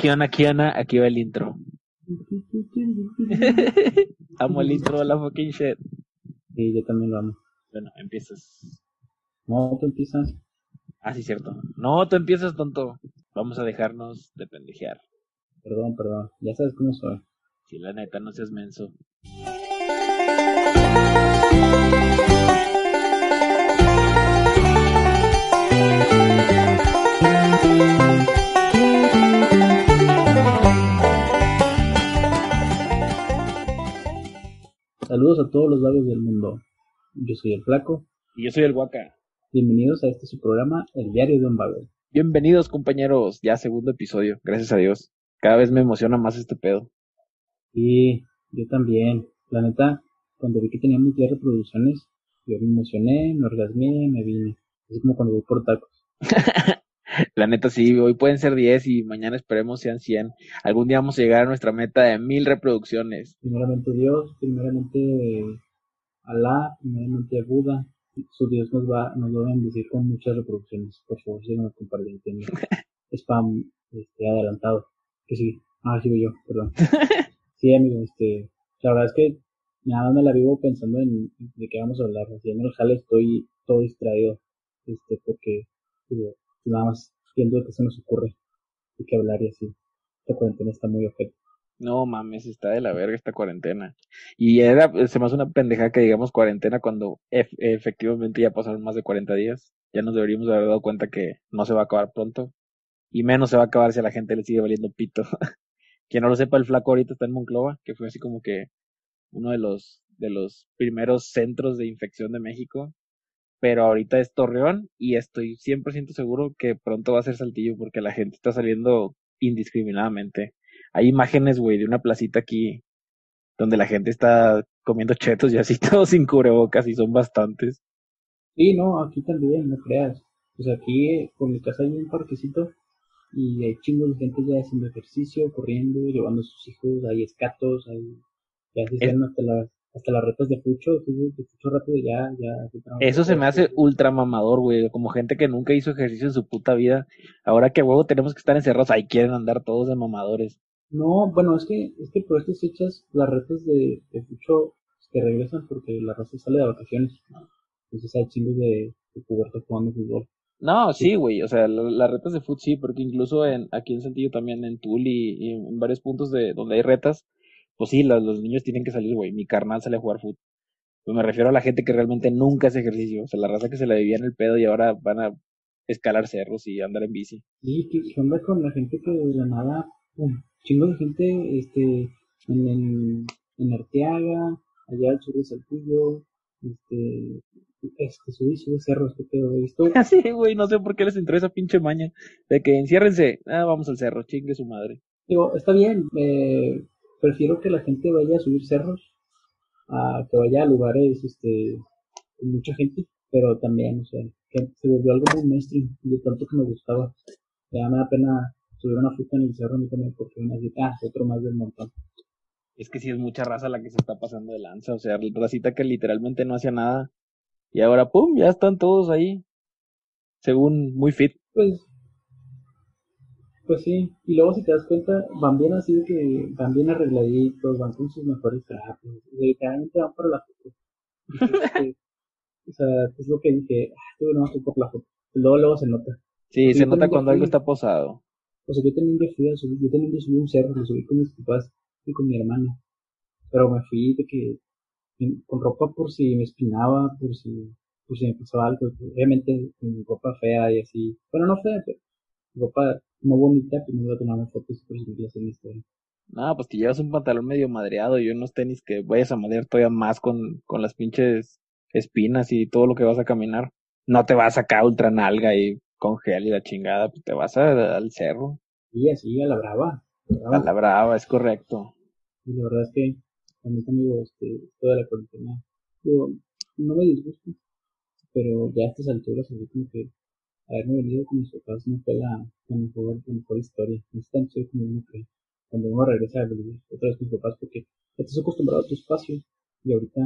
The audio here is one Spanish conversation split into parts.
Kiana, Kiana, aquí va el intro. amo el intro de la fucking shit. Sí, yo también lo amo. Bueno, empiezas. No, tú empiezas. Ah, sí, cierto. No, tú empiezas, tonto. Vamos a dejarnos de pendejear. Perdón, perdón. Ya sabes cómo soy. Si la neta, no seas menso. Saludos a todos los labios del mundo. Yo soy el Flaco. Y yo soy el Huaca. Bienvenidos a este su programa, El Diario de un Vago. Bienvenidos, compañeros. Ya segundo episodio. Gracias a Dios. Cada vez me emociona más este pedo. Y yo también. La neta, cuando vi que teníamos 10 reproducciones, yo me emocioné, me orgasmé, me vine. Es como cuando voy por tacos. La neta sí, hoy pueden ser 10 y mañana esperemos sean 100. Algún día vamos a llegar a nuestra meta de mil reproducciones. Primeramente Dios, primeramente Alá, primeramente Buda. Su Dios nos va, nos va a bendecir con muchas reproducciones. Por favor, síganos compartiendo. Spam este, adelantado. Que sí. Ah, sigo yo, perdón. Sí, amigo, este, la verdad es que nada me la vivo pensando en de qué vamos a hablar. Así en el jale estoy todo distraído. Este, porque digo, nada más viendo qué se nos ocurre de qué hablar y así. Esta cuarentena está muy ojete. No mames, está de la verga esta cuarentena. Y era, se me hace una pendeja que digamos cuarentena cuando ef- efectivamente ya pasaron más de 40 días. Ya nos deberíamos haber dado cuenta que no se va a acabar pronto. Y menos se va a acabar si a la gente le sigue valiendo pito. Quien no lo sepa, el flaco ahorita está en Monclova, que fue así como que uno de los, de los primeros centros de infección de México. Pero ahorita es Torreón y estoy 100% seguro que pronto va a ser Saltillo porque la gente está saliendo indiscriminadamente. Hay imágenes, güey, de una placita aquí donde la gente está comiendo chetos y así todo sin cubrebocas y son bastantes. Sí, no, aquí también, no creas. Pues aquí por mi casa hay un parquecito y hay chingos de gente ya haciendo ejercicio, corriendo, llevando a sus hijos, hay escatos, hay ya se Es- hasta las hasta las retas de fucho, de fucho rápido ya, ya. Eso se me hace ultra mamador, güey, como gente que nunca hizo ejercicio en su puta vida. Ahora que huevo tenemos que estar encerrados, ahí quieren andar todos de mamadores. No, bueno, es que, es que por estas fechas las retas de, de fucho que regresan porque la raza sale de vacaciones. Entonces hay chingos de, de pubertos jugando fútbol. No, sí, güey, o sea, la- las retas de fútbol sí, porque incluso en, aquí en Saltillo también, en Tuli y, en varios puntos de donde hay retas, pues sí, los, los niños tienen que salir, güey. Mi carnal sale a jugar fútbol. Pues me refiero a la gente que realmente nunca hace ejercicio, o sea, la raza que se la vivía en el pedo y ahora van a escalar cerros y andar en bici. Y ¿qué, qué onda con la gente que de la nada, pum, chingo de gente, este, en, en, en Arteaga, allá al sur de Saltillo, este, este, sube y sube cerros, que pedo, he visto, Así, güey, no sé por qué les entró esa pinche maña de que enciérrense, ah, vamos al cerro, chingue su madre. digo, está bien, eh, prefiero que la gente vaya a subir cerros, a que vaya a lugares, este, con mucha gente, pero también, o sea, que se volvió algo muy mainstream, de tanto que me gustaba, ya me da pena subir una fruta en el cerro a mí también, porque una así, ah, otro más del montón. Es que sí es mucha raza la que se está pasando de lanza, o sea, racita que literalmente no hacía nada y ahora, pum, ya están todos ahí, según muy fit. Pues, pues sí, y luego si te das cuenta, van bien así de que van bien arregladitos, van con sus mejores trapos, y literalmente van para la foto. Entonces, este, o sea, es lo que dije, ah, estuve nomás por la foto. Luego, luego se nota. Sí, se nota cuando algo está posado. O sea, yo también ya fui a subir, yo también ya subí un cerro, lo subí con mis papás y con mi hermana. Pero me fui de que, con ropa por si me espinaba, por si, por si me pasaba algo. Obviamente, con ropa fea y así. Bueno, no fea, pero ropa no bonita, que me iba a tomar unas fotos por subirlas en Instagram. No, pues que llevas un pantalón medio madreado y unos tenis que vayas a madrear todavía más con, con las pinches espinas y todo lo que vas a caminar. No te vas acá ultra nalga y con gel y la chingada, pues te vas a- al cerro. Y así, a la brava. a la A brava. la brava, es correcto. Y la verdad es que a mí amigo, este, esto de la cuarentena, digo, no me disgusta, pero ya a estas alturas, así como que haberme venido con mis papás no fue la, la mejor, la mejor historia. No es tan chido como uno cree. Cuando uno regresa a vivir otra vez con mis papás, porque estás acostumbrado a tu espacio, y ahorita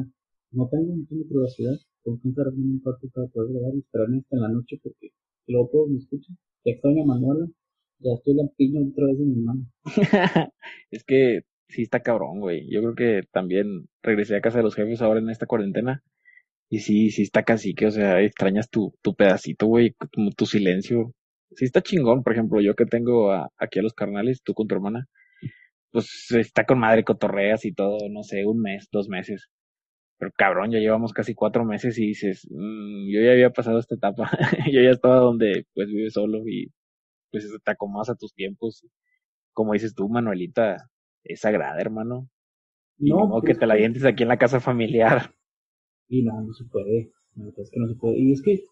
no tengo, no tengo privacidad, tengo que entrar en un cuarto para poder grabar y esperarme hasta en la noche, porque luego todos me escuchan. Ya extraño a Manuela, Ya estoy lampiño otra vez de mi mano. es que sí está cabrón, güey. Yo creo que también regresé a casa de los jefes ahora en esta cuarentena. Y sí, sí está casi que, o sea, extrañas tu, tu pedacito, güey, tu, tu silencio. Sí está chingón, por ejemplo, yo que tengo aquí a los carnales, tú con tu hermana, pues está con madre cotorreas y todo, no sé, un mes, dos meses. Pero cabrón, ya llevamos casi cuatro meses y dices, mmm, yo ya había pasado esta etapa, yo ya estaba donde pues vives solo y pues te acomodas a tus tiempos. Como dices tú, Manuelita, es sagrada, hermano. Y no, que te la dientes aquí en la casa familiar. Y no, no se puede. Verdad es que no se puede. Y es que,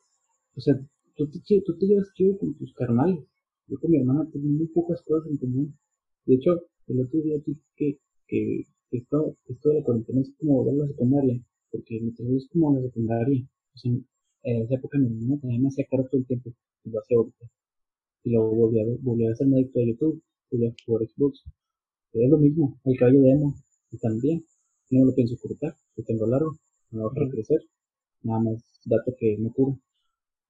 o sea, tú te, tú te llevas chido con tus carnales. Yo con mi hermana tengo muy pocas cosas en común. De hecho, el otro día dije que, que esto, esto de la cuarentena es como volver a la secundaria, porque mi es como la secundaria. O sea, en esa época mi hermana también me hacía caro todo el tiempo, y lo hacía ahorita. Y luego volví a, volví a hacerme adicto a YouTube, volví a jugar Xbox. Pero es lo mismo, el cabello de emo, y también, no lo pienso cortar, lo tengo largo, no va a crecer, nada más dato que no cura,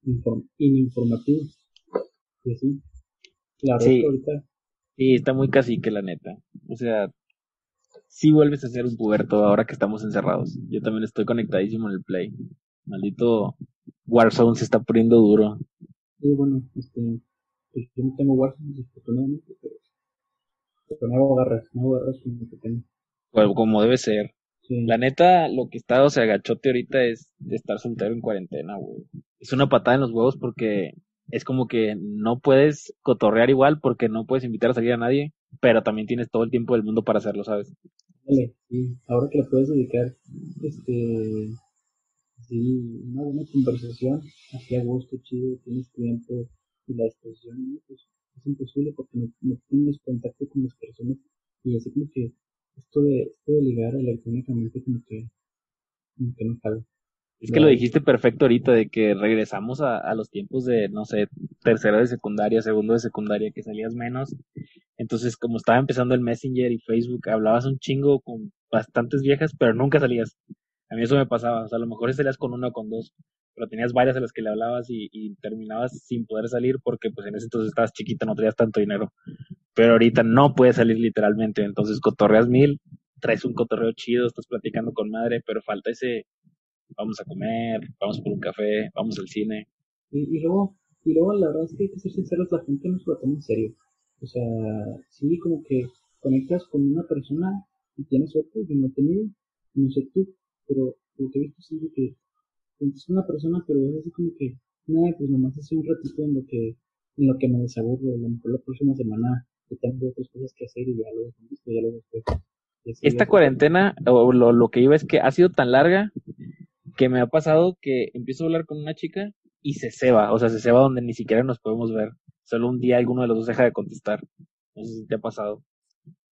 Inform, ininformativo. Y así. La sí. ahorita. Sí, está muy cacique, la neta. O sea, si vuelves a ser un puberto ahora que estamos encerrados. Yo también estoy conectadísimo en el Play. Maldito Warzone se está poniendo duro. Sí, bueno, este, pues yo no tengo Warzone, desafortunadamente, pero, pero no hago garras, no hago garras que tengo. Bueno, como debe ser. La neta, lo que está, o sea, agachote ahorita es de estar soltero en cuarentena, güey. Es una patada en los huevos porque es como que no puedes cotorrear igual porque no puedes invitar a salir a nadie, pero también tienes todo el tiempo del mundo para hacerlo, ¿sabes? Vale, sí. Ahora que le puedes dedicar, este, sí, una buena conversación, así a gusto, chido, tienes tiempo y la expresión, pues es imposible porque no, tienes contacto con las personas y así como que esto de, esto de ligar electrónicamente como que, como que no cabe. Es que lo dijiste perfecto ahorita, de que regresamos a, a, los tiempos de, no sé, tercero de secundaria, segundo de secundaria, que salías menos. Entonces, como estaba empezando el Messenger y Facebook, hablabas un chingo con bastantes viejas, pero nunca salías. A mí eso me pasaba, o sea, a lo mejor salías con una o con dos, pero tenías varias a las que le hablabas y, y terminabas sin poder salir porque pues en ese entonces estabas chiquita, no tenías tanto dinero. Pero ahorita no puedes salir literalmente, entonces cotorreas mil, traes un cotorreo chido, estás platicando con madre, pero falta ese vamos a comer, vamos por un café, vamos al cine. Y, y luego, y luego la verdad es que hay que ser sinceros, la gente no se lo toma en serio. O sea, sí, como que conectas con una persona y tienes suerte, yo no he tenido, no sé tú, pero lo que he visto sí que es una persona, pero es así como que, nada, pues nomás hace un ratito en lo que, en lo que me desaburro, a lo mejor la próxima semana que tengo otras cosas que hacer y ya lo he visto, ya lo después. Esta cuarentena, o lo, lo que iba es que ha sido tan larga que me ha pasado que empiezo a hablar con una chica y se ceba, o sea, se ceba donde ni siquiera nos podemos ver. Solo un día alguno de los dos deja de contestar. No sé si te ha pasado.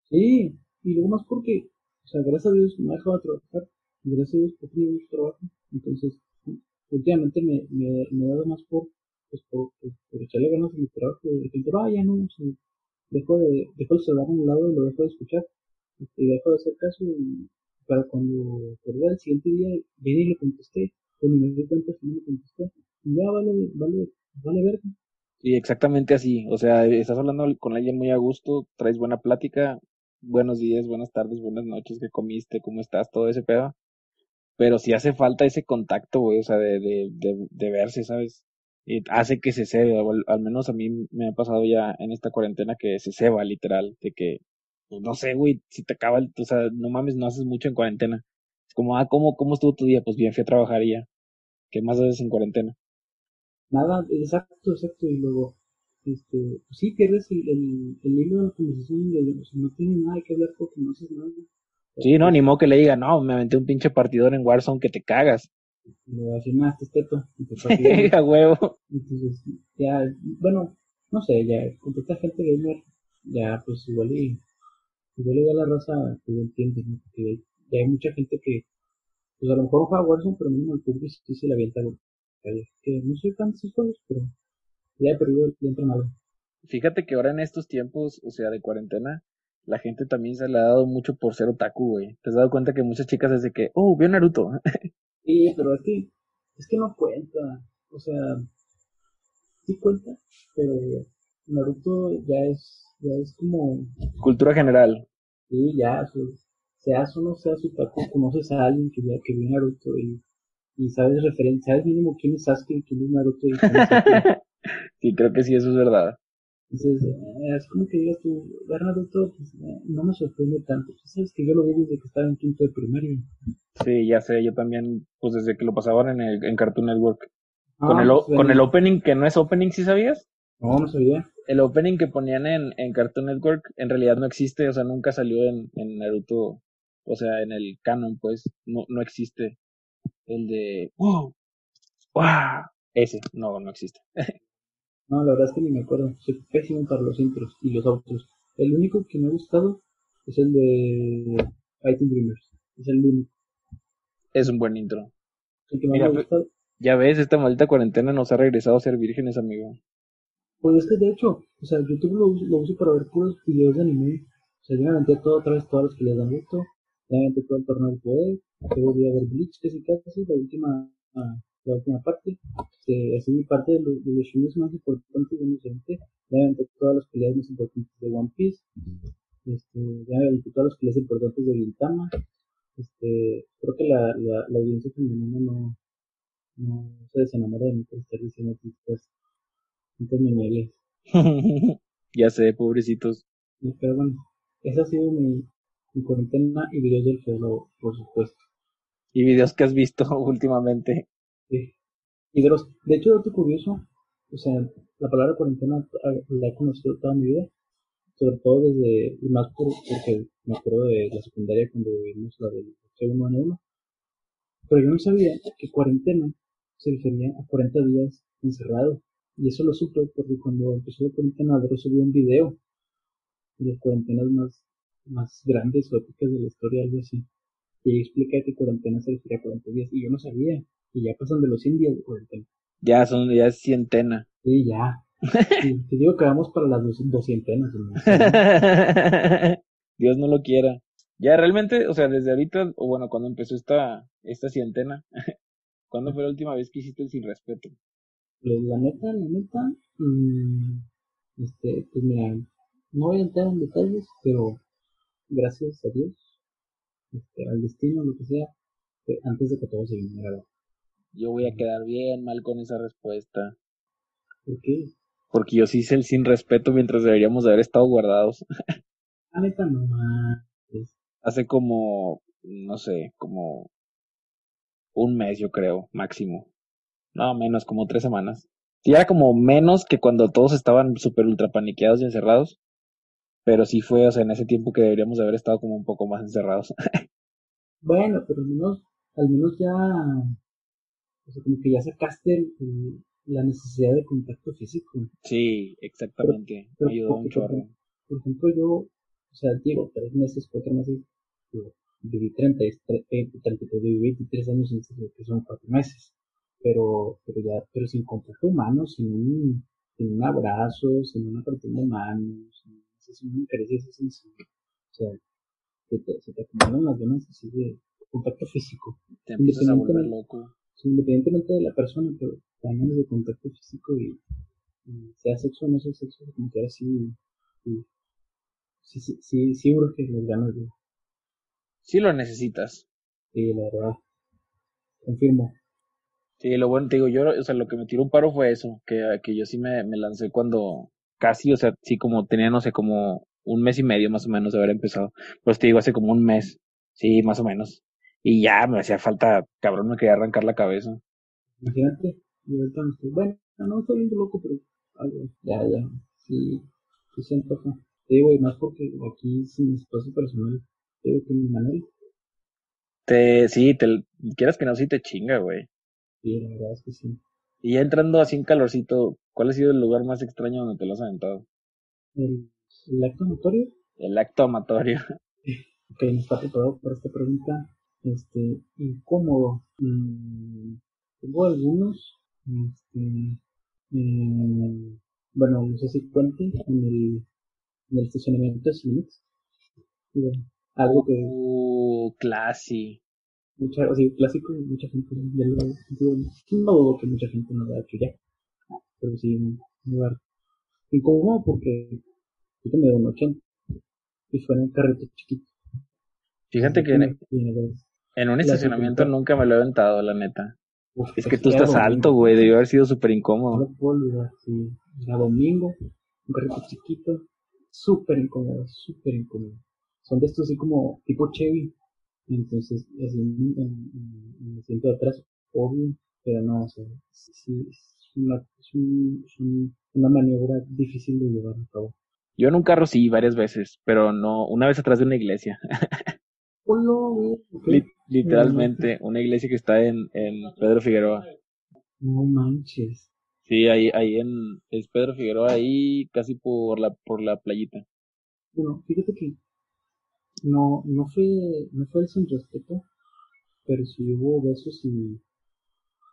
Sí, y luego más porque, o sea, gracias a Dios me ha dejado de trabajar, gracias a Dios he tenido mucho trabajo. Entonces, últimamente me, me, me he dado más por, pues, por, por, echarle ganas a mi trabajo. De repente, ah, ya no, sea, dejo, de, dejo el celular a un lado y lo dejo de escuchar. Y dejo de hacer caso y para cuando por el siguiente día viene y le contesté, cuando me di cuenta que no le contesté, ya vale, vale, vale ver. Sí, exactamente así. O sea, estás hablando con alguien muy a gusto, traes buena plática, buenos días, buenas tardes, buenas noches, ¿qué comiste? ¿Cómo estás? Todo ese pedo. Pero si hace falta ese contacto, güey, o sea, de, de, verse, ¿sabes? Y hace que se ceba, al, menos a mí me ha pasado ya en esta cuarentena que se ceba, literal, de que pues no sé, güey, si te acaba el, o sea, no mames, no haces mucho en cuarentena. Es como, ah, ¿cómo, cómo estuvo tu día? Pues bien, fui a trabajar y ya. ¿Qué más haces en cuarentena? Nada, exacto, exacto, y luego, este, pues sí, pierdes el, el, el de la conversación, de, o sea, no tienes nada que hablar porque no haces nada. Sí, no, ni modo que le diga, no, me aventé un pinche partidor en Warzone que te cagas. Lo afirmaste, teto. a huevo. Entonces, ya, bueno, no sé, ya, con esta gente gamer, ya, pues igual y le digo a la raza que yo entiende, ¿no? Porque ya hay mucha gente que, pues a lo mejor juega Warzone, pero mínimo el PUBG sí se le avienta Que no soy fan de esos juegos, pero ya he perdido el entrenador. Fíjate que ahora en estos tiempos, o sea, de cuarentena, la gente también se le ha dado mucho por ser otaku, güey. ¿Te has dado cuenta que muchas chicas desde que, oh, vio Naruto? sí, pero es que, es que no cuenta. O sea, sí cuenta, pero Naruto ya es, ya es como, Cultura general. sí, ya, su- seas o no seas otaku, conoces a alguien que, que vio Naruto y, y sabes referencia, sabes mínimo quién es Sasuke, quién es Naruto y quién es. Sí, creo que sí, eso es verdad. Entonces, eh, es como que digas tú, ver Naruto, pues, eh, no me sorprende tanto. Tú sabes que yo lo vi desde que estaba en quinto de primaria. Sí, ya sé, yo también, pues desde que lo pasaban en, el, en Cartoon Network. Ah, con, el, pues, con el opening que no es opening, ¿sí sabías? No, no sabía. El opening que ponían en, en Cartoon Network en realidad no existe, o sea, nunca salió en, en Naruto, o sea, en el canon, pues, no, no existe. El de, wow, wow, ese, no, no existe. No, la verdad es que ni me acuerdo. Soy pésimo para los intros y los outros. El único que me ha gustado es el de Fighting Dreamers. Es el único. Es un buen intro. El que Mira, me ha gustado. Ya ves, esta maldita cuarentena nos ha regresado a ser vírgenes, amigo. Pues es que de hecho, o sea, YouTube lo, uso- lo uso para ver puros videos de anime. O sea, yo me aventé todo otra vez todas las que les han visto. Ya me aventé todo el torneo del poder. Luego voy a ver Bleach, casi casi, la última, ah, la última parte. Este, así mi parte de, lo- de los más importantes de mi gente. Ya me aventé todas las peleas más importantes de One Piece. Este, ya me aventé todas las peleas importantes de Gintama. Este, creo que la, la, la audiencia femenina no, no se desenamora de mí por estar diciendo tantas, tantas memorias. ya sé, pobrecitos. Pero bueno, esa ha sido mi, mi cuarentena y videos del feo, por supuesto. Y videos que has visto últimamente. Sí. Y de hecho, dato curioso, o sea, la palabra cuarentena ah, la he conocido toda mi vida, sobre todo desde, y más por, porque me acuerdo de la secundaria cuando vimos la del C1N1, pero yo no sabía que cuarentena se refería a 40 días encerrado, y eso lo supe porque cuando empezó la cuarentena, Dro subió un video de las cuarentenas más, más grandes o épicas de la historia, algo así. Y explica que cuarentena se refiere a 40 días. Y yo no sabía. Y ya pasan de los 100 días cuarentena. Ya son, ya es cientena. Sí, ya. Sí, te digo que vamos para las dos, doscientenas. Dios no lo quiera. Ya realmente, o sea, desde ahorita, o bueno, cuando empezó esta, esta cientena, ¿cuándo fue la última vez que hiciste el sin respeto? Pues, la neta, la neta, mm, este, pues mira, no voy a entrar en detalles, pero gracias a Dios, este, al destino, lo que sea, que antes de que todo se viniera abajo. Yo voy a quedar bien mal con esa respuesta. ¿Por qué? Porque yo sí hice el sin respeto mientras deberíamos de haber estado guardados. La neta, no más. Hace como, no sé, como un mes yo creo, máximo. No, menos, como tres semanas. Sí, era como menos que cuando todos estaban súper ultra paniqueados y encerrados. Pero sí fue, o sea, en ese tiempo que deberíamos de haber estado como un poco más encerrados. Bueno, pero al menos, al menos ya, o sea, como que ya sacaste el- el- la necesidad de contacto físico. sí, exactamente. Pero Me ayudó un porque, chorro. Por ejemplo, yo, o sea, digo, tres meses, cuatro meses, digo, viví 30, y tre- eh, 33, viví 23 años, en lo que son cuatro meses. Pero, pero ya, pero sin contacto humano, sin un, sin un abrazo, sin una apretón de manos, sin, sin una caricia sencilla. O sea, se te, se te acumulan las ganas así de contacto físico. Te empiezas a volver loco. Sí, independientemente de la persona, pero también de contacto físico y, y sea sexo o no sea sexo, como que ahora sí, sí, sí, sí, sí, sí urge las ganas de, Sí lo necesitas. de la verdad. Confirmo. Sí, lo bueno, te digo, yo, o sea, lo que me tiró un paro fue eso, que, que yo sí me, me lancé cuando casi, o sea, sí como tenía, no sé, como un mes y medio más o menos de haber empezado. Pues te digo, hace como un mes, sí, más o menos. Y ya me hacía falta, cabrón, me quería arrancar la cabeza. Imagínate, y ahorita me estoy, bueno, no estoy viendo loco, pero algo, ya, ya, sí, sí se antoja. Te digo, y más porque aquí sin espacio personal, te digo que mi Manuel, Te, sí, te, quieras que no, sí te chinga, güey. sí, la verdad es que sí. Y ya entrando así en calorcito, ¿cuál ha sido el lugar más extraño donde te lo has aventado? El, el acto notorio El acto amatorio. Ok, no está preparado para esta pregunta. Este, incómodo. Mm, tengo algunos. Este, eh, bueno, no sé si cuente en el, en el estacionamiento de Cinemex. Bueno, Algo que Uh, classy. mucha, o sea, clásico, mucha gente ya lo no dudo que mucha gente no lo ha hecho ya. Pero sí, un lugar incómodo porque yo me dio un 80 y fue en un carrito chiquito. Fíjate que en, en un estacionamiento nunca me lo he aventado, la neta. es que tú estás alto, güey, debió haber sido súper incómodo. No puedo olvidar, sí. Era domingo, un carrito chiquito, súper incómodo, súper incómodo. Son de estos así como tipo Chevy. Entonces, así en, en, el asiento de atrás, obvio, pero no, o sea, sí, es, una, es, un, es un, una maniobra difícil de llevar a cabo. Yo en un carro sí, varias veces, pero no, una vez atrás de una iglesia. literalmente, una iglesia que está en, en Pedro Figueroa. No manches. Sí, ahí, ahí en, es Pedro Figueroa, ahí casi por la, por la playita. Bueno, fíjate que no, no fue, no fue el sin respeto, pero sí hubo besos y,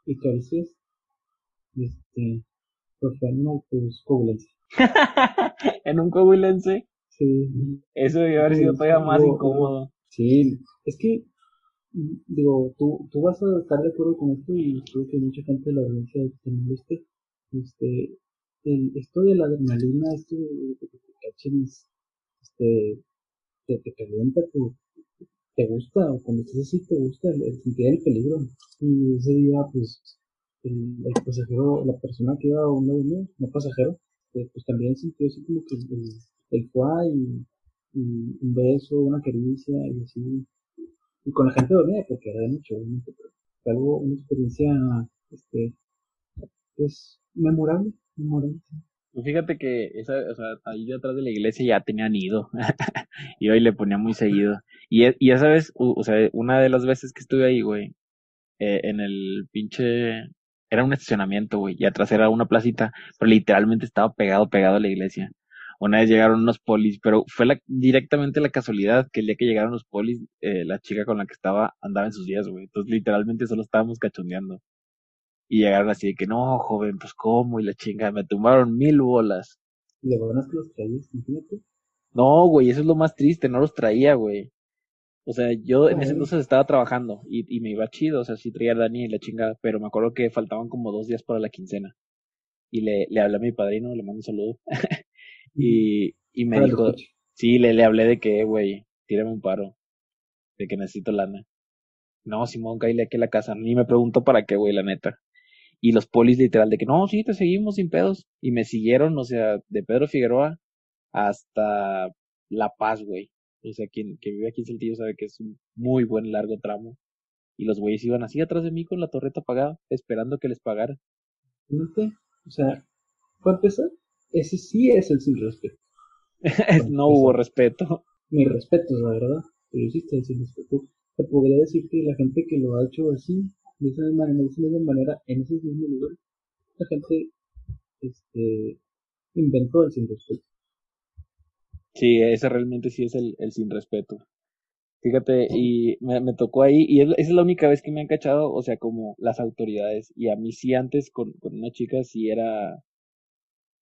y caricias, este, pues fue en un autobús cobulense. ¿En un cobulense? Sí. Eso debió haber sido todavía más incómodo. Sí, es que, digo, tú, tú vas a estar de acuerdo con esto y creo que mucha gente de la audiencia también este, este, esto de la adrenalina, esto de que te cachen, este, te, calienta, te, te gusta, o cuando estás así te gusta el, sentir el peligro. Y ese día, pues, el, el pasajero, la persona que iba a un lado mío, no pasajero, eh, pues también sintió así como que el, el, el y un beso, una caricia y así. Y con la gente dormida, porque era de noche, obviamente, pero algo, una experiencia, este, pues, memorable, memorable. Pues fíjate que esa, o sea, ahí detrás de la iglesia ya tenían ido. y hoy le ponía muy seguido. Y, y esa vez, o, sea, una de las veces que estuve ahí, güey, eh, en el pinche, era un estacionamiento, güey, y atrás era una placita, pero literalmente estaba pegado, pegado a la iglesia. Una vez llegaron unos polis, pero fue la, directamente la casualidad que el día que llegaron los polis, eh, la chica con la que estaba andaba en sus días, güey. Entonces literalmente solo estábamos cachondeando. Y llegaron así de que, no, joven, pues cómo, y la chinga, me tumbaron mil bolas. ¿Y que los traías, No, güey, eso es lo más triste, no los traía, güey. O sea, yo en ese entonces estaba trabajando y, y me iba chido, o sea, sí traía a Dani y la chingada, pero me acuerdo que faltaban como dos días para la quincena. Y le, le hablé a mi padrino, le mando un saludo. Y, y me dijo, sí, le, le hablé de que, güey, tírame un paro, de que necesito lana. No, Simón, caíle aquí a la casa. Ni me preguntó para qué, güey, la neta. Y los polis literal de que, no, sí, te seguimos sin pedos. Y me siguieron, o sea, de Pedro Figueroa hasta La Paz, güey. O sea, quien que vive aquí en Saltillo sabe que es un muy buen largo tramo. Y los güeyes iban así atrás de mí con la torreta apagada, esperando que les pagara. O sea, ¿fue empezar? Ese sí es el sin respeto. no hubo respeto. Mi respeto, la verdad, pero hiciste el sin respeto. Te podría decir que la gente que lo ha hecho así, de esa manera, de esa manera en ese mismo lugar, la gente este, inventó el sin respeto. Sí, ese realmente sí es el, el sin respeto. Fíjate, y me, me tocó ahí, y es, esa es la única vez que me han cachado, o sea, como las autoridades. Y a mí sí antes con, con una chica sí era,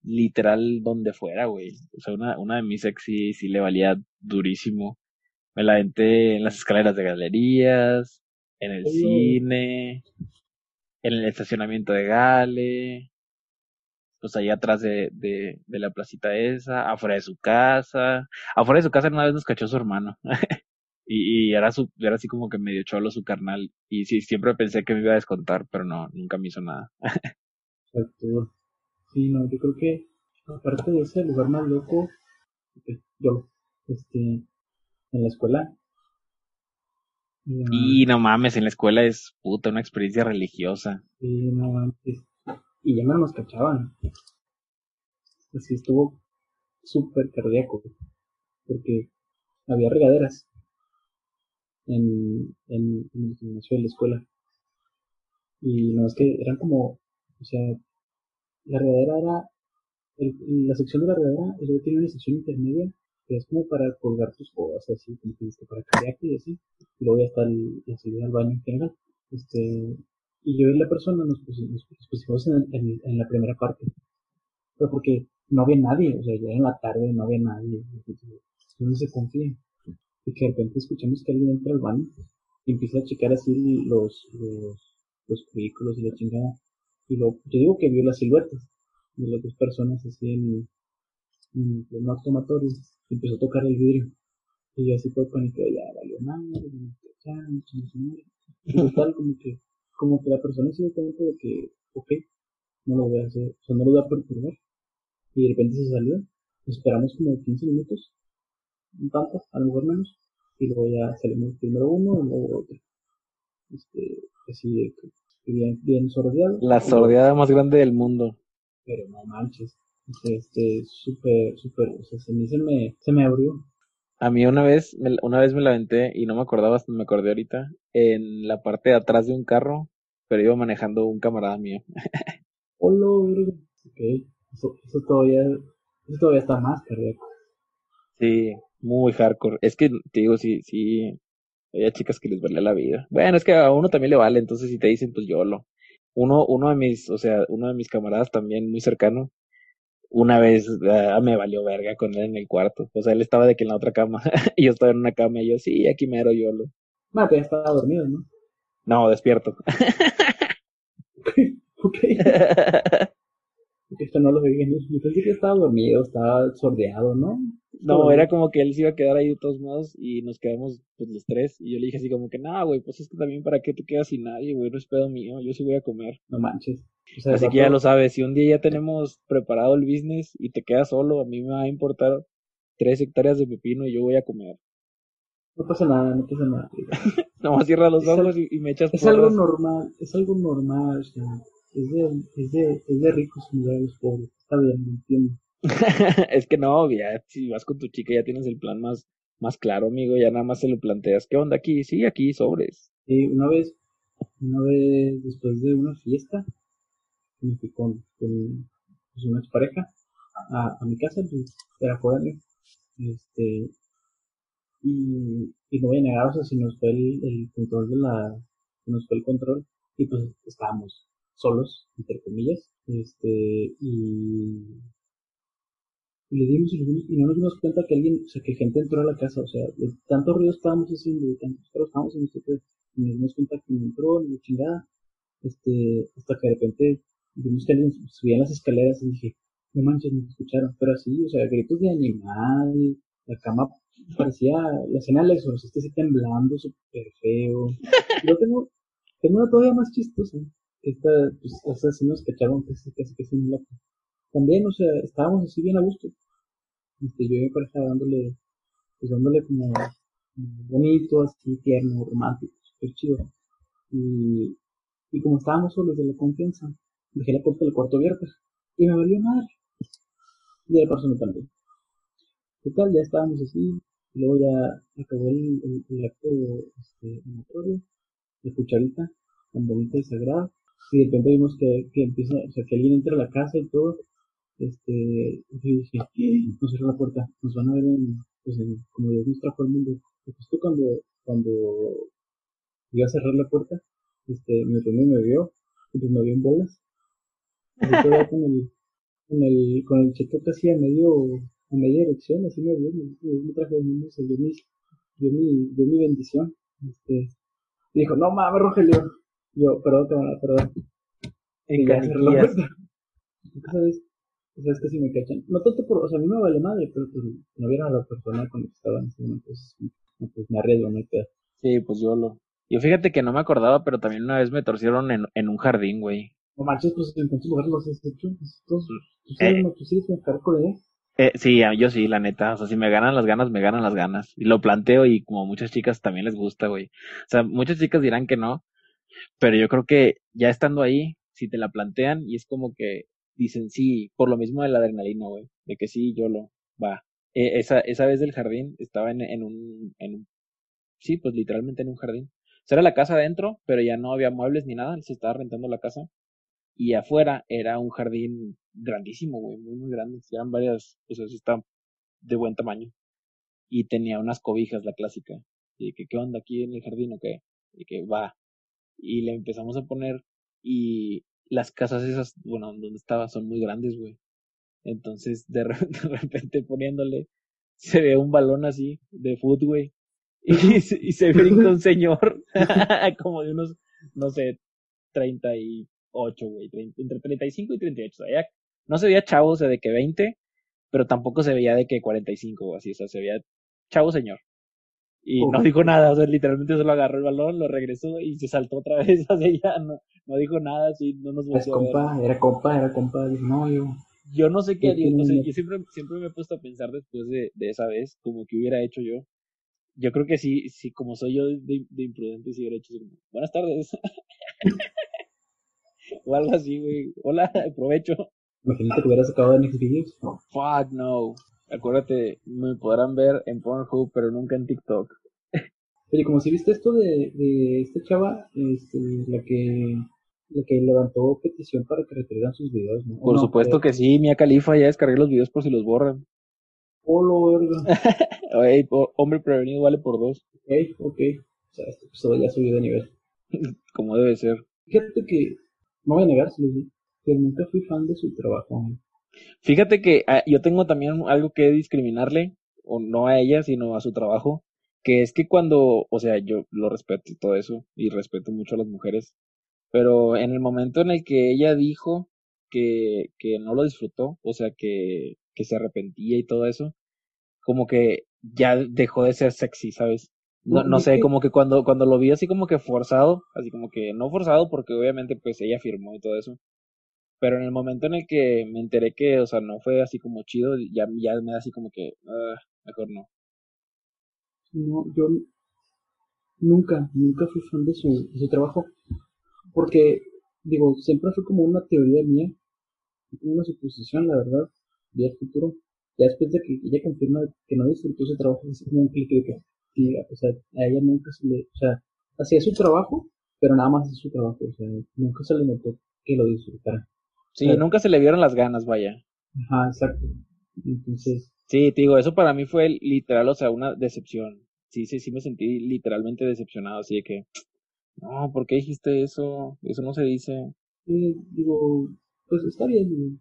literal donde fuera, güey. O sea, una, una de mis ex sí, sí le valía durísimo. Me la aventé en las escaleras de galerías, en el cine, en el estacionamiento de Gale, pues ahí atrás de, de, de la placita esa, afuera de su casa. Afuera de su casa una vez nos cachó su hermano. y, y era, su, era así como que medio cholo su carnal. Y sí, siempre pensé que me iba a descontar, pero no, nunca me hizo nada. Sí, no, yo creo que aparte de ese lugar más loco, yo, este, en la escuela. Y no mames, en la escuela es puta una experiencia religiosa. Sí, no mames. Y ya me nos cachaban. Así estuvo súper cardíaco. Porque había regaderas en, en, en el gimnasio de la escuela. Y no es que eran como, o sea, la regadera era, la sección de la regadera y luego tiene una sección intermedia que es como para colgar tus cosas, así, como que para kayak y así. Y luego ya está el, la salida al baño en general. Este, y yo y la persona nos pusimos, en, en, en, la primera parte. Pero porque no había nadie, o sea, ya en la tarde no había nadie. Entonces se confía. Y que de repente escuchamos que alguien entra al baño y empieza a checar así los, los, los cubículos y la chingada. Y lo, yo digo que vio las siluetas de las dos personas así en, en pleno y empezó a tocar el vidrio. Y yo así todo paniqueado, ya valió madre, y total, como que, como que la persona se dio cuenta de que, ok, no lo voy a hacer, o sea, no lo voy a perturbar. Y de repente se salió, esperamos como 15 minutos, tanto, a lo mejor menos, y luego ya salimos primero uno luego otro. Este, así, bien, bien sordeado. La sordeada más grande del mundo. Pero no manches. Este, súper, súper, o sea, se me, se me, se me abrió. A mí una vez, me, una vez me la aventé y no me acordaba, hasta me acordé ahorita, en la parte de atrás de un carro, pero iba manejando un camarada mío. Hola, ok, eso, eso todavía, eso todavía está más cardíaco. Sí, muy hardcore. Es que, te digo, sí, sí, había chicas que les valía la vida. Bueno, es que a uno también le vale, entonces si te dicen, pues yo lo. Uno, uno de mis, o sea, uno de mis camaradas también muy cercano, una vez ah, me valió verga con él en el cuarto. O sea, él estaba de que en la otra cama, y yo estaba en una cama y yo, sí, aquí mero yo lo. Bueno, ya estaba dormido, ¿no? No, despierto. ok. Esto no lo vi Yo pensé que estaba dormido, estaba sordeado, ¿no? No, era como que él se iba a quedar ahí de todos modos y nos quedamos pues los tres. Y yo le dije así como que, no, güey, pues es que también para qué te quedas sin nadie, güey, no es pedo mío, yo sí voy a comer. No manches. así que ya lo sabes, si un día ya tenemos preparado el business y te quedas solo, a mí me va a importar tres hectáreas de pepino y yo voy a comer. No pasa nada, no pasa nada. Nomás cierra los ojos y, me echas Es algo normal, es algo normal, o sea, es de, es de, es de ricos y de los pobres. Está bien, me entiendo. es que no, ya si vas con tu chica ya tienes el plan más, más claro, amigo, ya nada más se lo planteas. ¿Qué onda aquí? Sí, aquí, sobres. Sí, una vez, una vez después de una fiesta, me fui con, con pues, una expareja a, a mi casa, pues, era joven, este, y, y no voy a negar, o sea, si nos fue el, el control de la, nos fue el control, y pues estábamos solos, entre comillas, este, y y le dimos y le dimos y no nos dimos cuenta que alguien, o sea, que gente entró a la casa, o sea, de tanto ruido estábamos haciendo, de tantos perros estábamos en este y nos dimos cuenta que entró, y chingada, este, hasta que de repente vimos que alguien subía las escaleras y dije, no manches, nos escucharon, pero así, o sea, gritos de animal, la cama parecía, la escena del exorcista así temblando, súper feo. Yo tengo, tengo una todavía más chistosa, esta, pues, esta sí nos cacharon casi, casi, casi en la también, o sea, estábamos así bien a gusto. Este, yo y mi pareja dándole, pues dándole como, bonito, así tierno, romántico, súper chido. Y, y como estábamos solos de la confianza, dejé la puerta del cuarto abierta y me valió madre. Y la persona también. Total, ya estábamos así, luego ya acabó el, el, acto este, amatorio, de cucharita, tan bonita y sagrada, y de repente vimos que, que empieza, o sea, que alguien entra a la casa y todo, este, y dije, no cierra la puerta, nos van a ver en, pues en, como Dios nos trajo al mundo. Y justo cuando, cuando iba a cerrar la puerta, este, mi hermano me vio, y pues me vio en bolas. Y con el, con el, con el cheto casi a medio, a media erección, así me vio, me, me trajo al mundo, se dio mi, dio mi, dio mi bendición. Este, y dijo, no mames, Rogelio. Yo, perdón, perdón. En ya cerró la puerta. ¿Sabes? O sea, es que si me cachan. No tanto por, o sea, a mí me vale madre, pero pues no viera a la persona con la que estaba en ese momento, pues, me arriesgo, me quedo. Sí, pues yo lo. Yo fíjate que no me acordaba, pero también una vez me torcieron en, en un jardín, güey. No manches, pues en cuántos lugares los has hecho. ¿Tú sabes lo que en eh? Eh, sí, yo sí, la neta. O sea, si me ganan las ganas, me ganan las ganas. Y lo planteo y como muchas chicas también les gusta, güey. O sea, muchas chicas dirán que no, pero yo creo que ya estando ahí, si te la plantean y es como que dicen sí, por lo mismo de la adrenalina, güey, de que sí, yo lo, va. E, esa, esa vez del jardín estaba en, en, un, en un, sí, pues literalmente en un jardín. O sea, era la casa adentro, pero ya no había muebles ni nada, se estaba rentando la casa. Y afuera era un jardín grandísimo, güey, muy, muy grande. Eran varias, pues eso está de buen tamaño. Y tenía unas cobijas, la clásica. Y que, ¿qué onda aquí en el jardín o qué? Y que va. Y le empezamos a poner y las casas esas, bueno, donde estaba son muy grandes, güey. Entonces, de, repente poniéndole, se ve un balón así de fútbol, güey. Y, y, se brinca un señor como de unos, no sé, 38, güey, entre 35 y 38. O sea, ya, no se veía chavo, o sea, de que 20, pero tampoco se veía de que 45 o así, o sea, se veía chavo señor. Y no dijo nada, o sea, literalmente solo agarró el balón, lo regresó y se saltó otra vez hacia ella, no, no dijo nada, así, no nos volvió a ver. compa, era compa, era compa. Dije, no, yo. Yo no sé qué haría, o sea, tiene- yo siempre, siempre me he puesto a pensar después de, de esa vez, como que hubiera hecho yo. Yo creo que sí, sí, como soy yo de, de imprudente, sí hubiera hecho así buenas tardes. o algo así, güey. Hola, aprovecho. Imagínate que hubiera sacado de Next Videos. Fuck no. Acuérdate, me podrán ver en Pornhub, pero nunca en TikTok. Oye, como si viste esto de, de esta chava, este, la que la que levantó petición para que retiraran sus videos, ¿no? Por supuesto que sí, Mia Califa ya descargué los videos por si los borran. Polo, verga. Po- hombre prevenido vale por dos, Ok, ok. O sea, este episodio ya subió de nivel. como debe ser. Fíjate que, no voy a negar, pero nunca fui fan de su trabajo. ¿eh? Fíjate que ah, yo tengo también algo que discriminarle, o no a ella, sino a su trabajo, que es que cuando, o sea, yo lo respeto y todo eso, y respeto mucho a las mujeres, pero en el momento en el que ella dijo que, que no lo disfrutó, o sea, que, que se arrepentía y todo eso, como que ya dejó de ser sexy, ¿sabes? No, No, sé, como que cuando, cuando lo vi así como que forzado, así como que no forzado porque obviamente pues ella firmó y todo eso, pero en el momento en el que me enteré que, o sea, no fue así como chido, ya, ya me da así como que, ah, mejor no. No, yo nunca, nunca fui fan de su, su trabajo. Porque, digo, siempre fue como una teoría mía, una suposición, la verdad, de al futuro. Ya después de que ella confirma que no disfrutó su trabajo, es como un clic de que, sí, o sea, a ella nunca se le, o sea, hacía su trabajo, pero nada más su trabajo, o sea, nunca se le notó que lo disfrutara. Sí, Claro. nunca se le vieron las ganas, vaya. Ajá, exacto. Entonces, Sí, te digo, eso para mí fue literal, o sea, una decepción. Sí, sí, sí me sentí literalmente decepcionado, así de que, no, ¿por qué dijiste eso? Eso no se dice. eh, digo, pues está bien,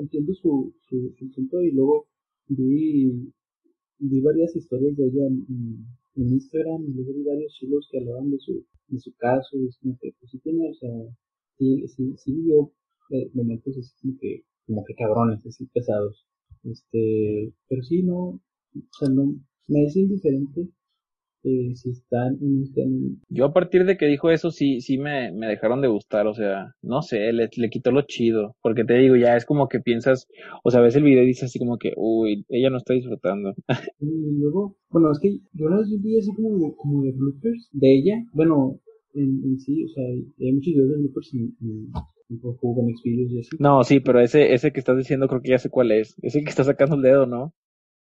entiendo su, su, su punto y luego vi, vi varias historias de ella en, Instagram y luego vi varios chilos que hablaban de su, de su caso y es como que, pues sí tiene, o sea, sí, sí, sí vivió eh, momentos así como que, como que cabrones, así pesados. Este, pero sí, no, o sea, no, me es indiferente eh, si están están Yo a partir de que dijo eso, sí, sí me, me dejaron de gustar, o sea, no sé, le, le quitó lo chido, porque te digo, ya es como que piensas, o sea, ves el video y dices así como que, uy, ella no está disfrutando. Y luego, bueno, es que yo vez vi así como de, como de bloopers de ella. Bueno, en, en sí, o sea, hay muchos videos de bloopers en, en, Pornhub, en Xvideos y así. No, sí, pero ese, ese que estás diciendo creo que ya sé cuál es, ese que está sacando el dedo, ¿no?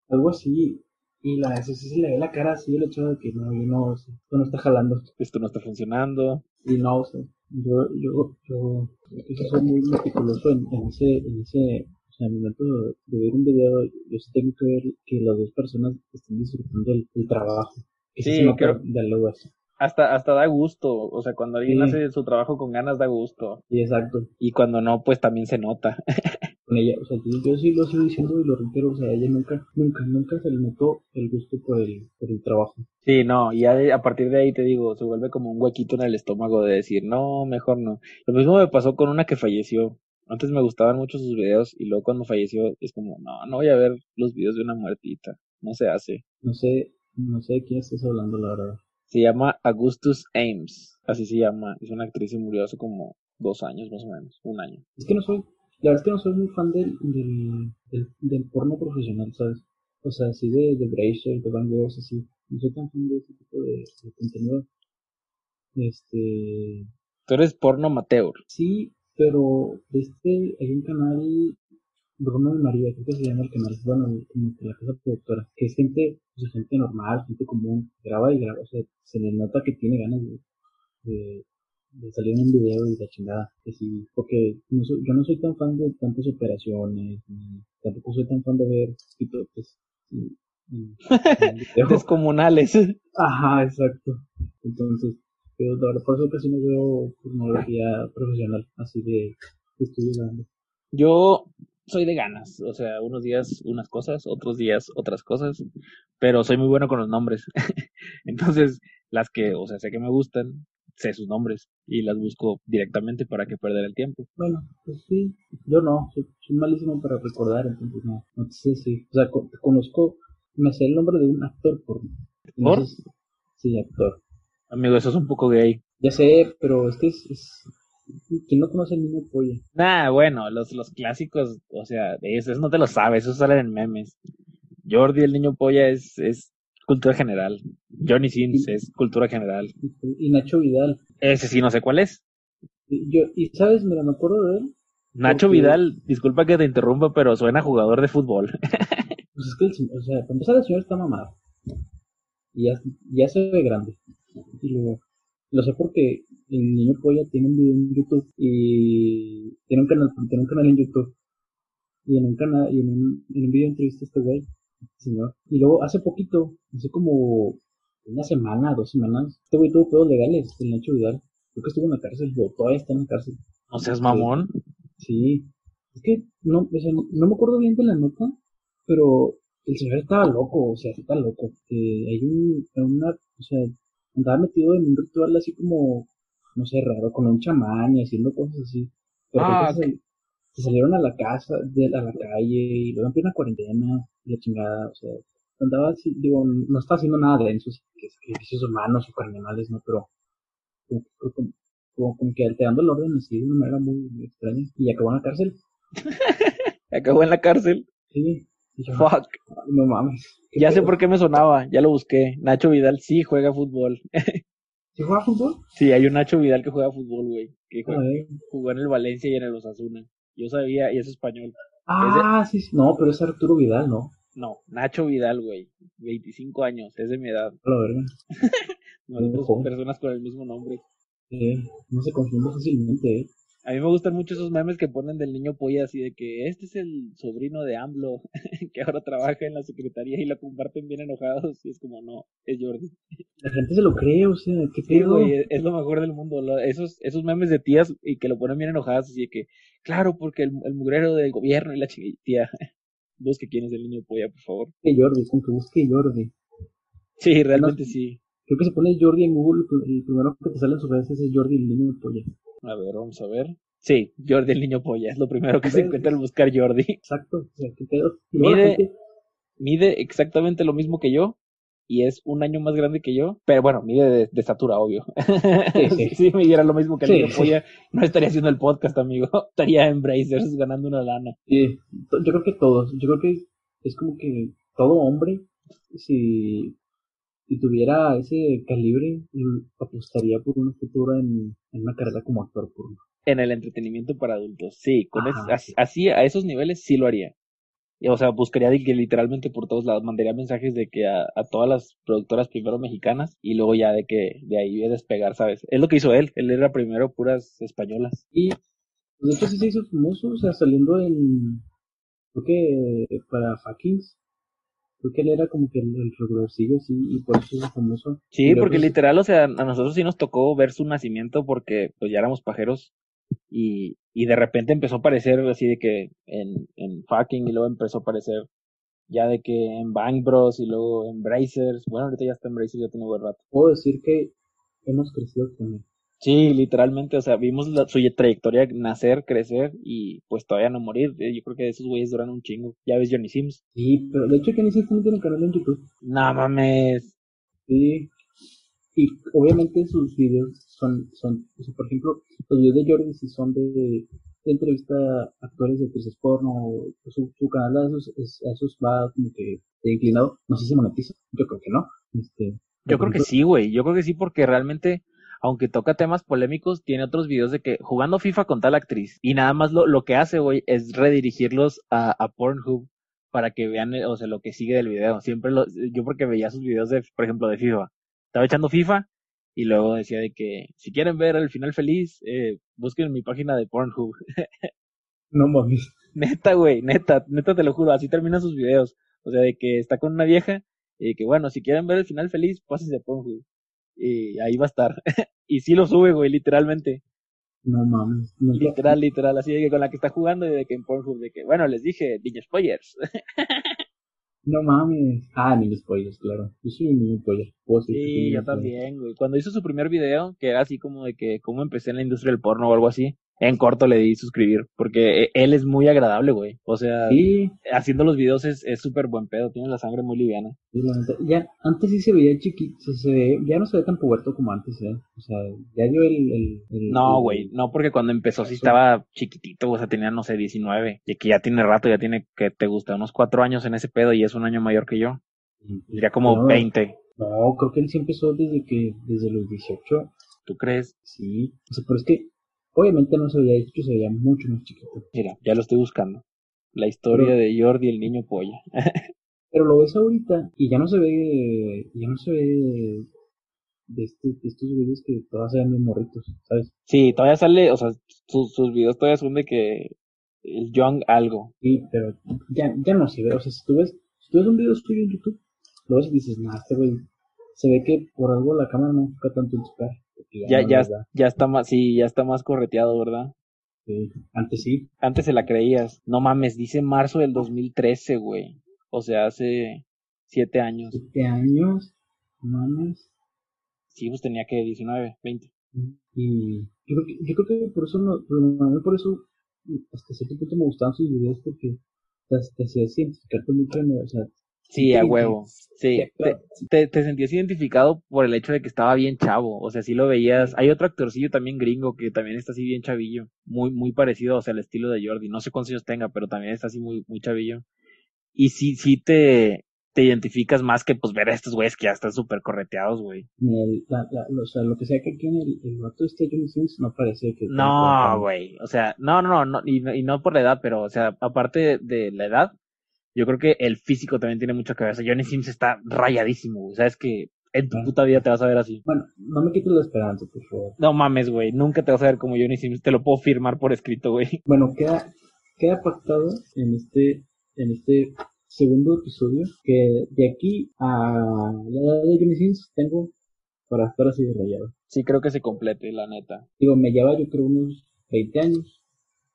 Algo así. Y la eso sí se le ve la cara así, el hecho de que no, yo no, esto no está jalando. Esto no está funcionando. Y no, o sea, yo, yo, yo, yo soy muy meticuloso en, en ese, en ese, o sea, en el momento de, ver un video, yo sí tengo que ver que las dos personas estén disfrutando del, del trabajo. Que Sí, creo- de. Hasta, hasta da gusto, o sea, cuando alguien Sí. hace su trabajo con ganas da gusto, Y exacto. y cuando no, pues también se nota. con ella, o sea, yo, sí lo sigo diciendo y lo reitero, o sea, a ella nunca, nunca, nunca se le notó el gusto por el, por el trabajo. Sí, no, y de- a partir de ahí te digo, se vuelve como un huequito en el estómago de decir, no, mejor no. Lo mismo me pasó con una que falleció. Antes me gustaban mucho sus videos y luego cuando falleció es como, no, no voy a ver los videos de una muertita. No se hace. No sé, no sé de quién estás hablando, la verdad. Se llama Augustus Ames, así se llama. Es una actriz y murió hace como dos años más o menos, un año. Es que no soy, la verdad es que no soy muy fan del, del, del, del porno profesional, ¿sabes? O sea, así de, de Bracer, de Van Gogh, así. No soy tan fan de ese tipo de, de contenido. Este, Tú eres porno amateur. sí, pero este, hay un canal Y María, creo que se llama el canal, bueno, como que la casa productora, que es gente, o sea, gente normal, gente común, graba y graba, o sea, se le nota que tiene ganas de, de, de salir en un video y la chingada, que sí, porque no soy- yo no soy tan fan de tantas operaciones, ni tampoco soy tan fan de ver pitotes video. Descomunales. Ajá, exacto. Entonces, verdad, por eso casi no veo pornografía profesional, así de, de estudio grande. Yo soy de ganas, o sea, unos días unas cosas, otros días otras cosas, pero soy muy bueno con los nombres. Entonces, las que, o sea, sé que me gustan, sé sus nombres y las busco directamente para que perder el tiempo. Bueno, pues sí, yo no, soy, malísimo para recordar, entonces no, no sé si, o sea, conozco, me sé el nombre de un actor por... ¿Por? sí, actor. Amigo, eso es un poco gay. Ya sé, pero es que es, es ¿Quién no conoce el niño polla? Nah, bueno, los, los clásicos, o sea, eso, no te lo sabes, eso sale en memes. Jordi el niño polla es, es cultura general. Johnny Sins es cultura general. Y Nacho Vidal. Ese sí, no sé cuál es. Yo, y sabes, mira, me acuerdo de él. Nacho Vidal, disculpa que te interrumpa, pero suena jugador de fútbol. pues es que, el, o sea, para empezar, el señor está mamado. Y ya, ya se ve grande. Y luego, lo sé porque el niño polla tiene un video en YouTube y tiene un canal, tiene un canal en YouTube. Y en un canal, y en un, en un video entrevista a este güey, señor. Y luego hace poquito, hace como una semana, dos semanas, este güey tuvo pedos legales, el Nacho Vidal. Creo que estuvo en la cárcel, o todavía está en la cárcel. ¿No seas mamón? Sí. Es que no, o sea, no, me acuerdo bien de la nota, pero el señor estaba loco, o sea, está loco. Eh, hay un, una, o sea, andaba metido en un ritual así como, no sé, raro, con un chamán y haciendo cosas así. Pero ah, se, salieron a la casa, de, a la calle, y luego en una cuarentena, y la chingada, o sea, andaba así, digo, no estaba haciendo nada de esos sacrificios humanos o carnales, ¿no? Pero como, como, que alterando el orden así de una manera muy, muy extraña. Y acabó en la cárcel. acabó en la cárcel. Sí. Fuck. No mames. Ya sé por qué me sonaba, ya lo busqué. Nacho Vidal sí juega fútbol. ¿Sí juega fútbol? Sí, hay un Nacho Vidal que juega fútbol, güey. Que jugó en el Valencia y en el Osasuna. Yo sabía, y es español. Ah, sí, sí, no, pero es Arturo Vidal, ¿no? No, Nacho Vidal, güey. 25 años, es de mi edad. La verga. no, personas con el mismo nombre. Eh, no se confunde fácilmente, ¿eh? A mí me gustan mucho esos memes que ponen del niño polla así de que este es el sobrino de AMLO que ahora trabaja en la secretaría y lo comparten bien enojados y es como no, es Jordi. La gente se lo cree, o sea, qué pedo. es lo mejor del mundo, esos esos memes de tías y que lo ponen bien enojadas así de que claro, porque el, el mugrero del gobierno y la tía, busque quién es el niño polla, por favor. Que Jordi, con que busque Jordi. Sí, realmente sí. Creo que se pone Jordi en Google, el primero que te sale en sus redes es Jordi el niño polla. A ver, vamos a ver. Sí, Jordi el niño polla, es lo primero que se encuentra al buscar Jordi. Exacto, Mide, mide exactamente lo mismo que yo y es un año más grande que yo, pero bueno, mide de, estatura, obvio. Sí, sí. si midiera lo mismo que el niño polla, no estaría haciendo el podcast, amigo. Estaría en Brazers ganando una lana. Sí, yo creo que todos, yo creo que es como que todo hombre, si si tuviera ese calibre, apostaría por una futura en, una carrera como actor porno. En el entretenimiento para adultos, sí, con así, a esos niveles sí lo haría. O sea, buscaría que literalmente por todos lados mandaría mensajes de que a, todas las productoras primero mexicanas y luego ya de que de ahí a despegar, ¿sabes? Es lo que hizo él, él era primero puras españolas. Y de hecho sí se hizo famoso, o sea, saliendo en, creo que para Fakins, Creo que él era como que el, el regularcillo, sí, y por eso es famoso. Sí, porque literal, o sea, a nosotros sí nos tocó ver su nacimiento porque pues ya éramos pajeros y, y de repente empezó a aparecer así de que en, en fucking y luego empezó a aparecer ya de que en Bang Bros y luego en Brazers, bueno, ahorita ya está en Brazers, ya tiene buen rato. Puedo decir que hemos crecido con él. Sí, literalmente, o sea, vimos su trayectoria nacer, crecer y pues todavía no morir. Eh, yo creo que esos güeyes duran un chingo. Ya ves Johnny Sims. Sí, pero de hecho Johnny Sims también tiene un canal en YouTube. No mames. Sí. Y obviamente sus videos son, son, por ejemplo, los videos de Jordi si son de, entrevista a actores de actrices porno, su, su canal a esos, esos va como que inclinado, no sé si monetiza, yo creo que no. Este, yo creo que sí, güey, yo creo que sí porque realmente aunque toca temas polémicos, tiene otros videos de que jugando FIFA con tal actriz. Y nada más lo, lo que hace, güey, es redirigirlos a, a Pornhub para que vean, o sea, lo que sigue del video. Siempre lo, yo porque veía sus videos de, por ejemplo, de FIFA. Estaba echando FIFA y luego decía de que si quieren ver el final feliz, eh, busquen mi página de Pornhub. no mames. Neta, güey, neta, neta te lo juro, así terminan sus videos. O sea, de que está con una vieja y que bueno, si quieren ver el final feliz, pásense a Pornhub y ahí va a estar. y sí lo sube, güey, literalmente. No mames. literal, literal, así de que con la que está jugando y de que en Pornhub, de que, bueno, les dije, niños spoilers. No mames. Ah, mini spoilers, claro. Yo soy un mini spoiler. Puedo Sí, yo spoiler. también, güey. Cuando hizo su primer video, que era así como de que cómo empecé en la industria del porno o algo así, en corto le di suscribir, porque e- él es muy agradable, güey. O sea, Sí, haciendo los videos es súper buen pedo, tiene la sangre muy liviana. Ya, antes sí se veía chiquito, se, se ve- ya no se ve tan puberto como antes, ¿eh? O sea, ya dio el... el, el- No, güey, no, porque cuando empezó sí estaba chiquitito, o sea, tenía, no sé, 19, y que ya tiene rato, ya tiene, que te gusta, unos cuatro años en ese pedo y es un año mayor que yo. Diría como No, 20, No, creo que él sí empezó desde que, desde los 18. ¿tú crees? Sí. O sea, pero es que, obviamente no se veía 18, se veía mucho más chiquito. Mira, ya lo estoy buscando. La historia Pero- de Jordi el niño polla. Pero lo ves ahorita y ya no se ve, ya no se ve de, este, de estos videos que todas sean bien morritos, ¿sabes? Sí, todavía sale, o sea, sus, sus videos todavía son de que el Young algo. Sí, pero ya, ya no se ve. O sea, si tú ves, si tú ves un video suyo en YouTube, lo ves y dices, nah, este güey, se ve que por algo la cámara no enfoca tanto en su cara. Ya, ya, ya está más, sí, ya está más correteado, ¿verdad? Sí. Antes sí. Antes se la creías. No mames, dice marzo del 2013, güey. O sea, hace siete años. Siete años, no mames. Sí, pues tenía que 19, 20. Y yo creo que, yo creo que por eso, no, pero a mí por eso, hasta cierto punto me gustaban sus videos porque te, hacías identificarte mucho o sea, Sí, a huevo. Sí, te, te, te sentías identificado por el hecho de que estaba bien chavo. O sea, sí lo veías. Hay otro actorcillo también gringo que también está así bien chavillo. Muy, muy parecido, o sea, al estilo de Jordi. No sé cuántos años tenga, pero también está así muy, muy chavillo. Y sí, sí te, te identificas más que pues ver a estos güeyes que ya están súper correteados, güey. o sea, lo que sea que aquí en el, el vato este Johnny Sins no parece que... tiene 40 No, güey. O sea, no, no, no, y, no- y no por la edad, pero, o sea, aparte de la edad, yo creo que el físico también tiene mucha cabeza. Johnny Sims está rayadísimo, güey. Sabes que en tu Ah. puta vida te vas a ver así. Bueno, no me quites la esperanza, por favor. No mames, güey. Nunca te vas a ver como Johnny Sims. Te lo puedo firmar por escrito, güey. Bueno, queda, queda pactado en este, en este segundo episodio que de aquí a la edad de Johnny Sins tengo para estar así de rayado. Sí, creo que se complete, la neta. Digo, me lleva yo creo unos 20 años,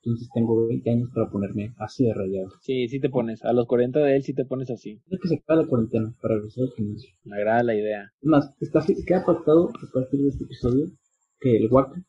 entonces tengo 20 años para ponerme así de rayado. Sí, sí te pones. A los 40 de él sí te pones así. Es que se acaba la cuarentena para regresar al gimnasio. Me agrada la idea. Es más, está, queda pactado a partir de este episodio que el Waka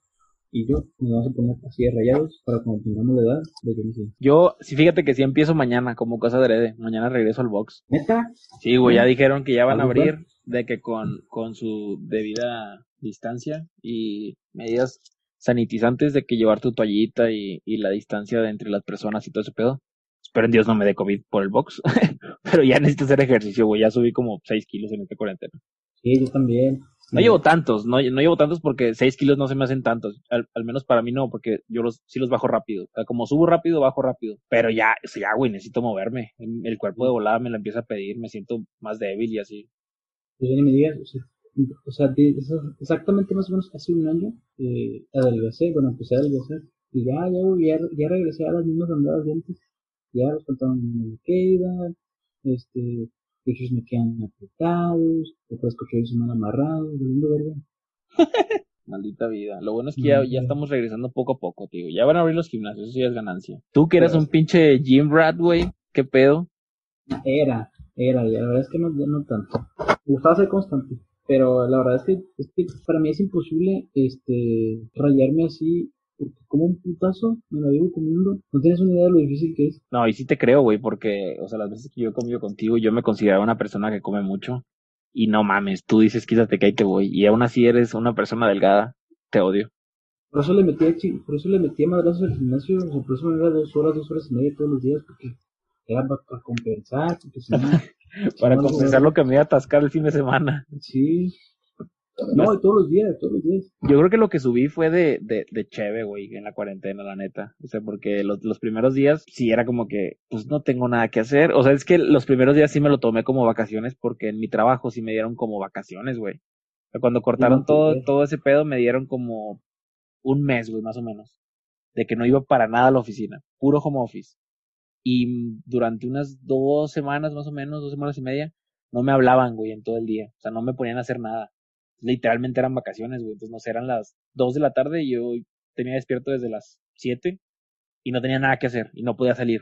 y yo nos vamos a poner así de rayados para cuando tengamos la edad de Johnny. Yo, sí, fíjate que sí empiezo mañana, como cosa de herede. Mañana regreso al box. ¿Neta? Sí, güey, ya dijeron que ya van a ¿Algo abrir, de que con, con su debida distancia y medidas sanitizantes de que llevar tu toallita y, y la distancia de entre las personas y todo ese pedo. Espero en Dios no me dé COVID por el box. Pero ya necesito hacer ejercicio, güey. Ya subí como 6 kilos en esta cuarentena. Sí, yo también. No llevo tantos, no, no llevo tantos porque 6 kilos no se me hacen tantos. Al, al menos para mí no, porque yo los, sí los bajo rápido. O sea, como subo rápido, bajo rápido. Pero ya, ya, güey, necesito moverme. El cuerpo de volada me lo empieza a pedir, me siento más débil y así. Pues ni me digas, o sea, o sea, de- exactamente más o menos hace un año eh, adelgacé, bueno, empecé a adelgazar y ya, ya, ya, ya regresé a las mismas andadas de antes, ya los pantalones me quedan, este, pechos me quedan apretados, después coches se me han amarrado, volviendo verga. Maldita vida. Lo bueno es que ya, ya estamos regresando poco a poco, tío. Ya van a abrir los gimnasios, eso ya es ganancia. Tú que Pero- un pinche gym rat, güey. ¿Qué pedo? Era, era, y la verdad es que no, ya no tanto. Me gustaba ser constante, pero la verdad es que, es que para mí es imposible este rayarme así, porque como un putazo me la vivo comiendo. No tienes una idea de lo difícil que es. No, y sí te creo, güey, porque, o sea, las veces que yo he comido contigo, yo me consideraba una persona que come mucho. Y no mames, tú dices quítate que ahí te voy. Y aún así eres una persona delgada. Te odio. Por eso le metía, chi- por eso le metía madrazos al gimnasio, o sea, por eso me iba dos horas, dos horas y media todos los días, porque era para compensar, porque si no, Para compensar lo que me iba a atascar el fin de semana. sí. No, y todos los días, todos los días. Yo creo que lo que subí fue de, de, de cheve, güey, en la cuarentena, la neta. O sea, porque los, los primeros días sí era como que, pues no tengo nada que hacer. O sea, es que los primeros días sí me lo tomé como vacaciones porque en mi trabajo sí me dieron como vacaciones, güey. O sea, cuando cortaron No, todo, todo ese pedo me dieron como un mes, güey, más o menos. De que no iba para nada a la oficina. Puro home office. Y durante unas dos semanas, más o menos, dos semanas y media, no me hablaban, güey, en todo el día. O sea, no me ponían a hacer nada literalmente eran vacaciones, güey. Entonces, no sé, eran las 2 de la tarde y yo tenía despierto desde las 7 y no tenía nada que hacer y no podía salir.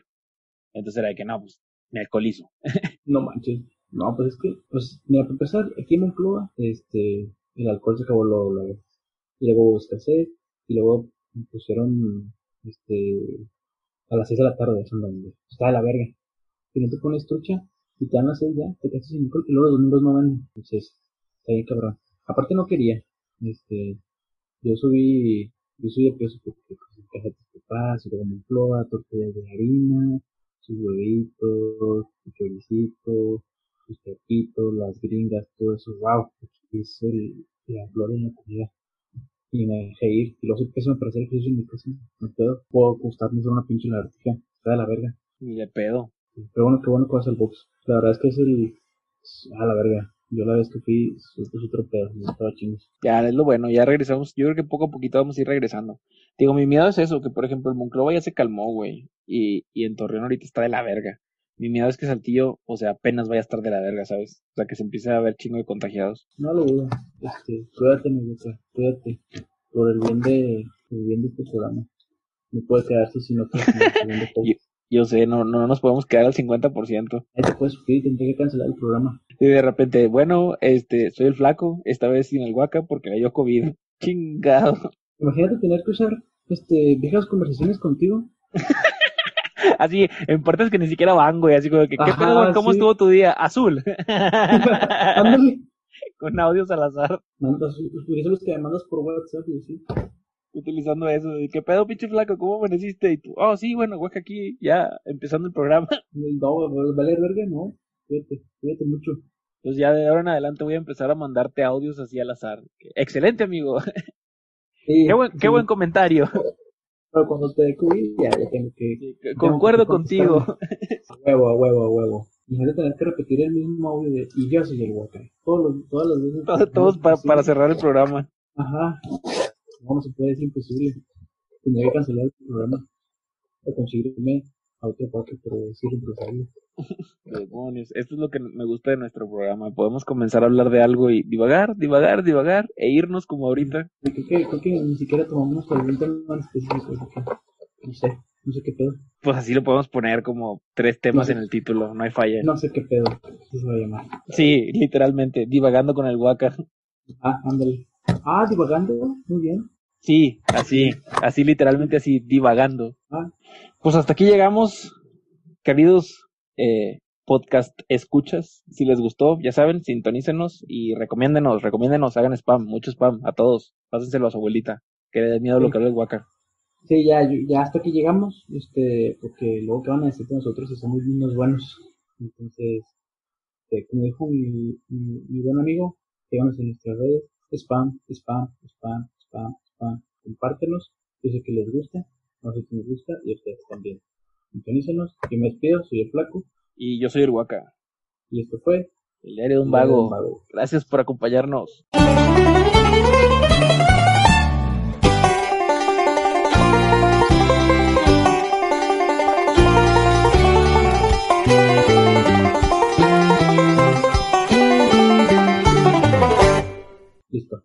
Entonces era de que no, pues me alcoholizo. No manches. No, pues es que, pues, mira, para empezar, aquí en Moncloa, este, el alcohol se acabó luego, luego. Y luego escasez, y luego pusieron, este, a las 6 de la tarde, eso donde está de la verga. Si no te pones trucha, y te dan las 6 ya, te quedas sin alcohol, y luego los domingos no venden. Entonces, está bien cabrón. Aparte no quería, este, yo subí, yo subí de peso porque, pues, casa de papás, y luego Moncloa, tortillas de harina, sus huevitos, su choricito, sus taquitos, las gringas, todo eso, wow, es el, la gloria en la comida. Y me dejé ir, y luego soy pésimo para hacer ejercicio en mi casa, no puedo, puedo acostarme sobre una pinche lagartija, está de la verga. Ni de pedo. Pero bueno, qué bueno que vas al box. La verdad es que es el, a la verga. Yo la vez que fui, es es otro pedo, no estaba chingos. Ya es lo bueno, ya regresamos. Yo creo que poco a poquito vamos a ir regresando. Digo, mi miedo es eso, que por ejemplo el Monclova ya se calmó, güey. Y, y en Torreón ahorita está de la verga. Mi miedo es que Saltillo, o sea, apenas vaya a estar de la verga, ¿sabes? O sea, que se empiece a ver chingo de contagiados. No lo dudo. Este, cuídate, mi boca, cuídate. Por el bien de, por el bien de este programa. No puede quedarse sin otro segundo post. Y- Yo sé, no, no nos podemos quedar al 50%. Ahí te puedes suscribir tendré que cancelar el programa. Y de repente, bueno, este, soy el flaco, esta vez sin el guaca porque le dio COVID. Chingado. Imagínate tener que usar este, viejas conversaciones contigo. Así, en partes que ni siquiera van, güey. Así como que, ¿qué pedo, güey? ¿Cómo sí. estuvo tu día? Azul. Con audios al azar. Mandas, esos los que me mandas por WhatsApp y así. utilizando eso. de, ¿Qué pedo, pinche flaco? ¿Cómo amaneciste? Y tú, oh, sí, bueno, guaca aquí, ya empezando el programa. No, vale verga, no. Cuídate, cuídate mucho. Entonces ya de ahora en adelante voy a empezar a mandarte audios así al azar. Excelente, amigo. Sí, Qué buen, qué sí. buen comentario. Pero cuando te COVID, ya, ya tengo que. Concuerdo tengo que contigo. A huevo, a huevo, a huevo. Imagínate tener que repetir el mismo audio de. Y yo soy el Waka. Todos los, todas las veces. Todos, todos pa- Sí. para cerrar el programa. Ajá. No, no se puede, es imposible. Tendría que cancelar el programa. O conseguirme a otro Waka, pero decir empresario. Demonios. Esto es lo que me gusta de nuestro programa. Podemos comenzar a hablar de algo y divagar, divagar, divagar e irnos como ahorita. Creo que, creo que ni siquiera tomamos algún tema específico. No sé, no sé qué pedo. Pues así lo podemos poner como tres temas No sé. en el título, no hay falla. No sé qué pedo. Se va a llamar. Sí, literalmente, divagando con el guaca. Ah, ándale. Ah, divagando. Muy bien. Sí, así, así literalmente así, divagando. Ah, Pues hasta aquí llegamos, queridos eh, podcast escuchas. Si les gustó, ya saben, sintonícenos y recomiéndenos, recomiéndenos, hagan spam, mucho spam, a todos. Pásenselo a su abuelita, que le dé miedo lo que habla el guaca. Sí, ya, ya hasta aquí llegamos, este, porque luego que van a decir de nosotros si somos niños buenos. Entonces, este, como dijo mi, mi, mi buen amigo, síganos en nuestras redes, spam, spam, spam, spam, spam, compártenos, yo sé que les gusta, no sé si me gusta y ustedes también. Sintonícenos, yo me despido, soy el Flaco. Y yo soy el Huaca. Y esto fue El Diario. De un vago. Gracias por acompañarnos. Listo.